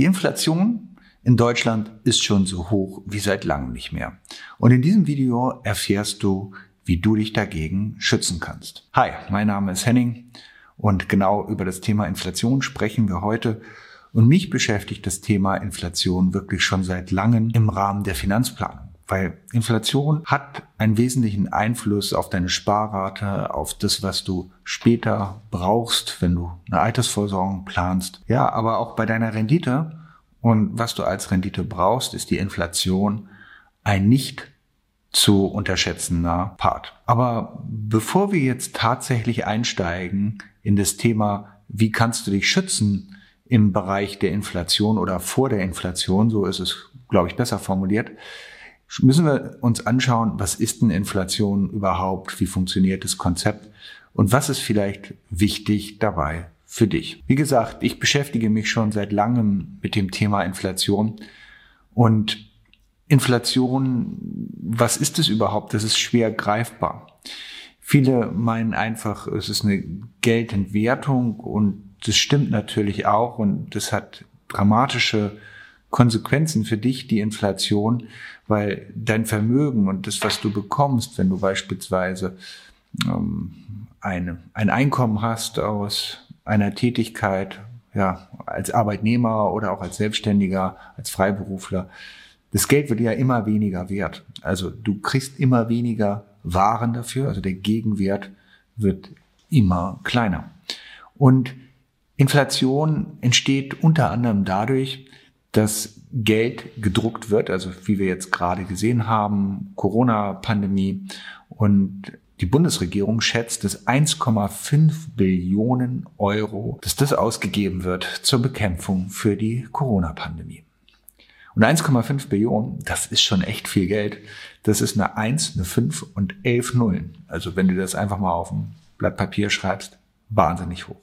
Die Inflation in Deutschland ist schon so hoch wie seit langem nicht mehr. Und in diesem Video erfährst du, wie du dich dagegen schützen kannst. Hi, mein Name ist Henning und genau über das Thema Inflation sprechen wir heute. Und mich beschäftigt das Thema Inflation wirklich schon seit langem im Rahmen der Finanzplanung. Weil Inflation hat einen wesentlichen Einfluss auf deine Sparrate, auf das, was du später brauchst, wenn du eine Altersvorsorge planst. Ja, aber auch bei deiner Rendite. Und was du als Rendite brauchst, ist die Inflation ein nicht zu unterschätzender Part. Aber bevor wir jetzt tatsächlich einsteigen in das Thema, wie kannst du dich schützen im Bereich der Inflation oder vor der Inflation, so ist es, glaube ich, besser formuliert, müssen wir uns anschauen, was ist denn Inflation überhaupt, wie funktioniert das Konzept und was ist vielleicht wichtig dabei für dich. Wie gesagt, ich beschäftige mich schon seit langem mit dem Thema Inflation und Inflation, was ist es überhaupt? Das ist schwer greifbar. Viele meinen einfach, es ist eine Geldentwertung und das stimmt natürlich auch und das hat dramatische Konsequenzen für dich, die Inflation, weil dein Vermögen und das, was du bekommst, wenn du beispielsweise ähm, eine, ein Einkommen hast aus einer Tätigkeit, ja, als Arbeitnehmer oder auch als Selbstständiger, als Freiberufler, das Geld wird ja immer weniger wert. Also du kriegst immer weniger Waren dafür, also der Gegenwert wird immer kleiner. Und Inflation entsteht unter anderem dadurch, dass Geld gedruckt wird, also wie wir jetzt gerade gesehen haben, Corona-Pandemie und die Bundesregierung schätzt, dass 1,5 Billionen Euro, dass das ausgegeben wird zur Bekämpfung für die Corona-Pandemie. Und 1,5 Billionen, das ist schon echt viel Geld. Das ist eine 1, eine 5 und 11 Nullen. Also wenn du das einfach mal auf ein Blatt Papier schreibst, wahnsinnig hoch.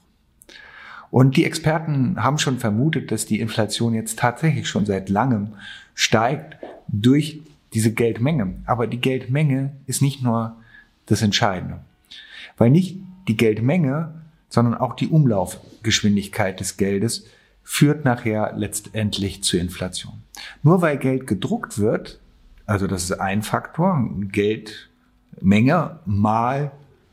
Und die Experten haben schon vermutet, dass die Inflation jetzt tatsächlich schon seit langem steigt durch diese Geldmenge. Aber die Geldmenge ist nicht nur das Entscheidende. Weil nicht die Geldmenge, sondern auch die Umlaufgeschwindigkeit des Geldes führt nachher letztendlich zur Inflation. Nur weil Geld gedruckt wird, also das ist ein Faktor, Geldmenge mal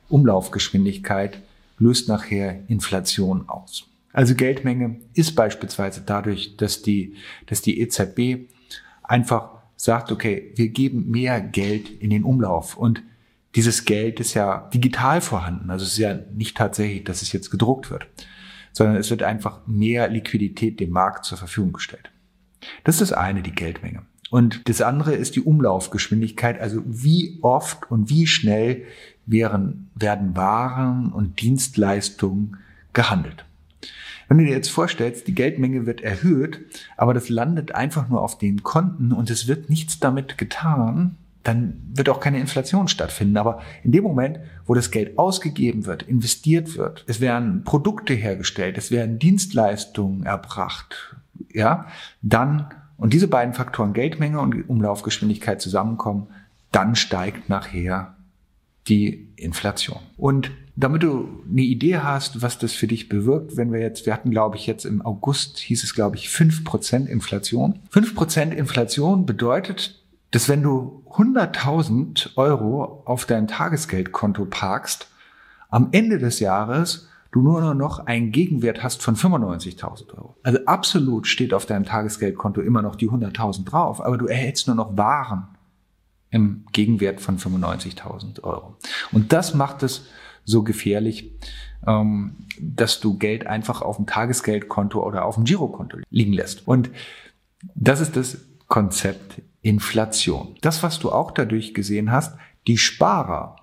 Umlaufgeschwindigkeit löst nachher Inflation aus. Also Geldmenge ist beispielsweise dadurch, dass die, dass die EZB einfach sagt, okay, wir geben mehr Geld in den Umlauf und dieses Geld ist ja digital vorhanden. Also es ist ja nicht tatsächlich, dass es jetzt gedruckt wird, sondern es wird einfach mehr Liquidität dem Markt zur Verfügung gestellt. Das ist eine, die Geldmenge. Und das andere ist die Umlaufgeschwindigkeit, also wie oft und wie schnell werden, werden Waren und Dienstleistungen gehandelt. Wenn du dir jetzt vorstellst, die Geldmenge wird erhöht, aber das landet einfach nur auf den Konten und es wird nichts damit getan, dann wird auch keine Inflation stattfinden. Aber in dem Moment, wo das Geld ausgegeben wird, investiert wird, es werden Produkte hergestellt, es werden Dienstleistungen erbracht, ja, dann, und diese beiden Faktoren Geldmenge und Umlaufgeschwindigkeit zusammenkommen, dann steigt nachher die Inflation. Und damit du eine Idee hast, was das für dich bewirkt, wenn wir jetzt, wir hatten glaube ich jetzt im August, hieß es glaube ich 5% Inflation. 5% Inflation bedeutet, dass wenn du 100.000 Euro auf dein Tagesgeldkonto parkst, am Ende des Jahres du nur noch einen Gegenwert hast von 95.000 Euro. Also absolut steht auf deinem Tagesgeldkonto immer noch die 100.000 drauf, aber du erhältst nur noch Waren im Gegenwert von 95.000 Euro. Und das macht es so gefährlich, ähm, dass du Geld einfach auf dem Tagesgeldkonto oder auf dem Girokonto liegen lässt. Und das ist das Konzept Inflation. Das, was du auch dadurch gesehen hast, die Sparer,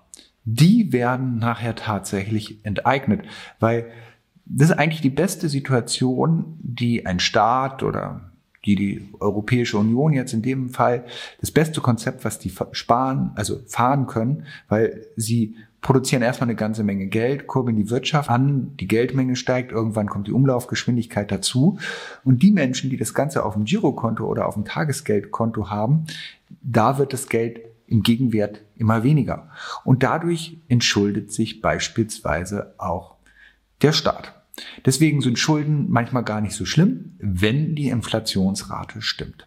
die werden nachher tatsächlich enteignet, weil das ist eigentlich die beste Situation, die ein Staat oder die die Europäische Union jetzt in dem Fall das beste Konzept, was die sparen, also fahren können, weil sie produzieren erstmal eine ganze Menge Geld, kurbeln die Wirtschaft an, die Geldmenge steigt, irgendwann kommt die Umlaufgeschwindigkeit dazu. Und die Menschen, die das Ganze auf dem Girokonto oder auf dem Tagesgeldkonto haben, da wird das Geld im Gegenwert immer weniger. Und dadurch entschuldet sich beispielsweise auch der Staat. Deswegen sind Schulden manchmal gar nicht so schlimm, wenn die Inflationsrate stimmt.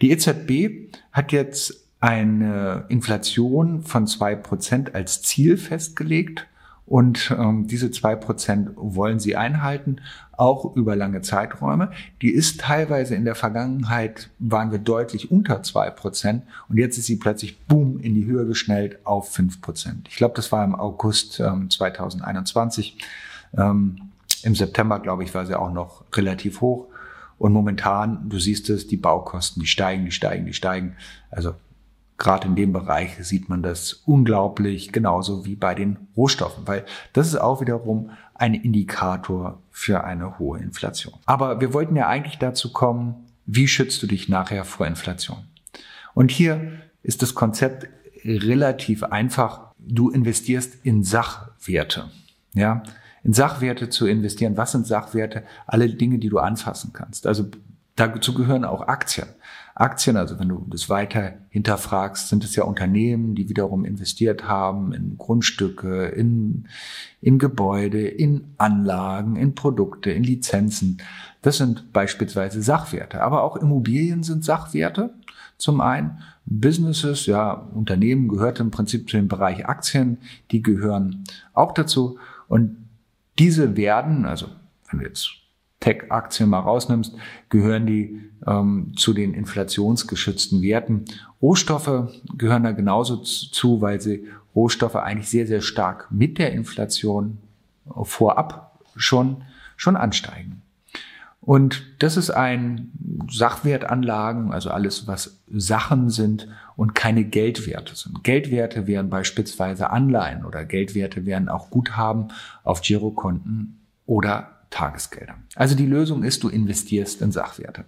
Die EZB hat jetzt eine Inflation von zwei Prozent als Ziel festgelegt und ähm, diese zwei Prozent wollen sie einhalten, auch über lange Zeiträume. Die ist teilweise in der Vergangenheit, waren wir deutlich unter zwei Prozent und jetzt ist sie plötzlich, boom, in die Höhe geschnellt auf fünf Prozent. Ich glaube, das war im August ähm, 2021. Ähm, Im September, glaube ich, war sie auch noch relativ hoch. Und momentan, du siehst es, die Baukosten, die steigen, die steigen, die steigen. Also Gerade in dem Bereich sieht man das unglaublich, genauso wie bei den Rohstoffen, weil das ist auch wiederum ein Indikator für eine hohe Inflation. Aber wir wollten ja eigentlich dazu kommen, wie schützt du dich nachher vor Inflation? Und hier ist das Konzept relativ einfach. Du investierst in Sachwerte. Ja, in Sachwerte zu investieren. Was sind Sachwerte? Alle Dinge, die du anfassen kannst. Also dazu gehören auch Aktien. Aktien, also wenn du das weiter hinterfragst, sind es ja Unternehmen, die wiederum investiert haben in Grundstücke, in, in Gebäude, in Anlagen, in Produkte, in Lizenzen. Das sind beispielsweise Sachwerte. Aber auch Immobilien sind Sachwerte. Zum einen Businesses, ja, Unternehmen gehört im Prinzip zu dem Bereich Aktien, die gehören auch dazu. Und diese werden, also wenn du jetzt Tech-Aktien mal rausnimmst, gehören die ähm, zu den inflationsgeschützten Werten. Rohstoffe gehören da genauso zu, weil sie Rohstoffe eigentlich sehr, sehr stark mit der Inflation vorab schon, schon ansteigen. Und das ist ein Sachwertanlagen, also alles, was Sachen sind und keine Geldwerte sind. Geldwerte wären beispielsweise Anleihen oder Geldwerte wären auch Guthaben auf Girokonten oder Tagesgelder. Also die Lösung ist, du investierst in Sachwerte.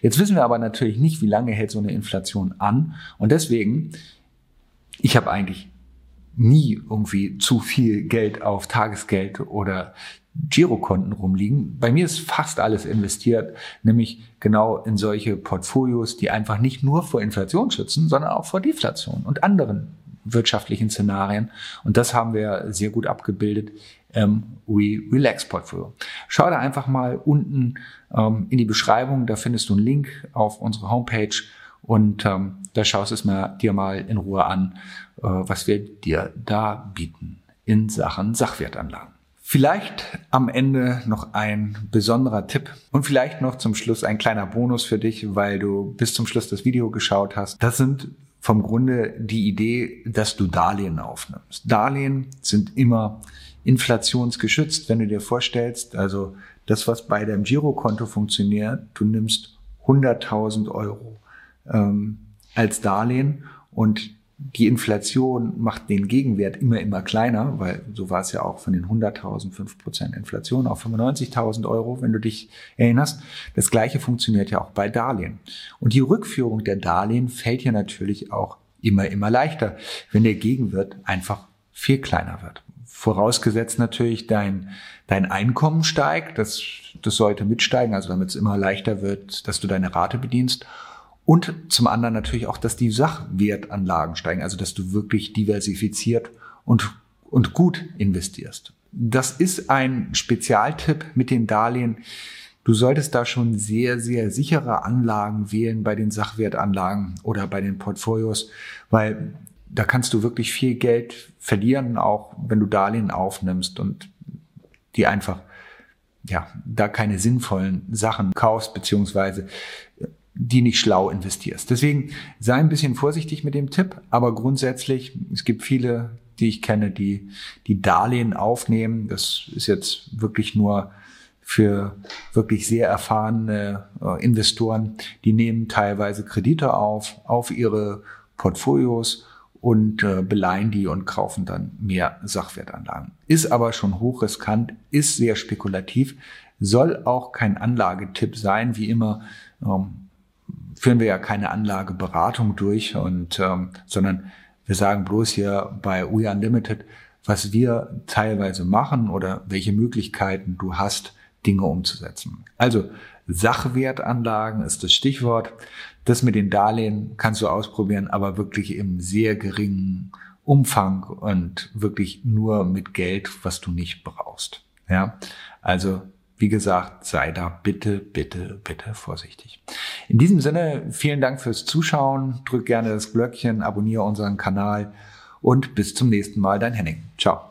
Jetzt wissen wir aber natürlich nicht, wie lange hält so eine Inflation an. Und deswegen, ich habe eigentlich nie irgendwie zu viel Geld auf Tagesgeld oder Girokonten rumliegen. Bei mir ist fast alles investiert, nämlich genau in solche Portfolios, die einfach nicht nur vor Inflation schützen, sondern auch vor Deflation und anderen wirtschaftlichen Szenarien. Und das haben wir sehr gut abgebildet im We Relax Portfolio. Schau da einfach mal unten ähm, in die Beschreibung, da findest du einen Link auf unsere Homepage und ähm, da schaust es mir dir mal in Ruhe an, äh, was wir dir da bieten in Sachen Sachwertanlagen. Vielleicht am Ende noch ein besonderer Tipp und vielleicht noch zum Schluss ein kleiner Bonus für dich, weil du bis zum Schluss das Video geschaut hast. Das sind vom Grunde die Idee, dass du Darlehen aufnimmst. Darlehen sind immer inflationsgeschützt, wenn du dir vorstellst, also das, was bei deinem Girokonto funktioniert, du nimmst 100.000 Euro ähm, als Darlehen und die Inflation macht den Gegenwert immer, immer kleiner, weil so war es ja auch von den 100.000, 5% Inflation auf 95.000 Euro, wenn du dich erinnerst. Das gleiche funktioniert ja auch bei Darlehen. Und die Rückführung der Darlehen fällt ja natürlich auch immer, immer leichter, wenn der Gegenwert einfach viel kleiner wird. Vorausgesetzt natürlich dein, dein Einkommen steigt, das, das sollte mitsteigen, also damit es immer leichter wird, dass du deine Rate bedienst. Und zum anderen natürlich auch, dass die Sachwertanlagen steigen, also dass du wirklich diversifiziert und, und gut investierst. Das ist ein Spezialtipp mit den Darlehen. Du solltest da schon sehr, sehr sichere Anlagen wählen bei den Sachwertanlagen oder bei den Portfolios, weil da kannst du wirklich viel Geld verlieren, auch wenn du Darlehen aufnimmst und die einfach, ja, da keine sinnvollen Sachen kaufst, beziehungsweise die nicht schlau investierst. Deswegen sei ein bisschen vorsichtig mit dem Tipp, aber grundsätzlich, es gibt viele, die ich kenne, die, die Darlehen aufnehmen. Das ist jetzt wirklich nur für wirklich sehr erfahrene äh, Investoren. Die nehmen teilweise Kredite auf, auf ihre Portfolios und äh, beleihen die und kaufen dann mehr Sachwertanlagen. Ist aber schon hochriskant, ist sehr spekulativ, soll auch kein Anlagetipp sein, wie immer. Ähm, führen wir ja keine Anlageberatung durch und ähm, sondern wir sagen bloß hier bei We Unlimited, was wir teilweise machen oder welche Möglichkeiten du hast, Dinge umzusetzen. Also Sachwertanlagen ist das Stichwort. Das mit den Darlehen kannst du ausprobieren, aber wirklich im sehr geringen Umfang und wirklich nur mit Geld, was du nicht brauchst. Ja, Also wie gesagt, sei da bitte, bitte, bitte vorsichtig. In diesem Sinne, vielen Dank fürs Zuschauen. Drück gerne das Glöckchen, abonniere unseren Kanal und bis zum nächsten Mal, dein Henning. Ciao.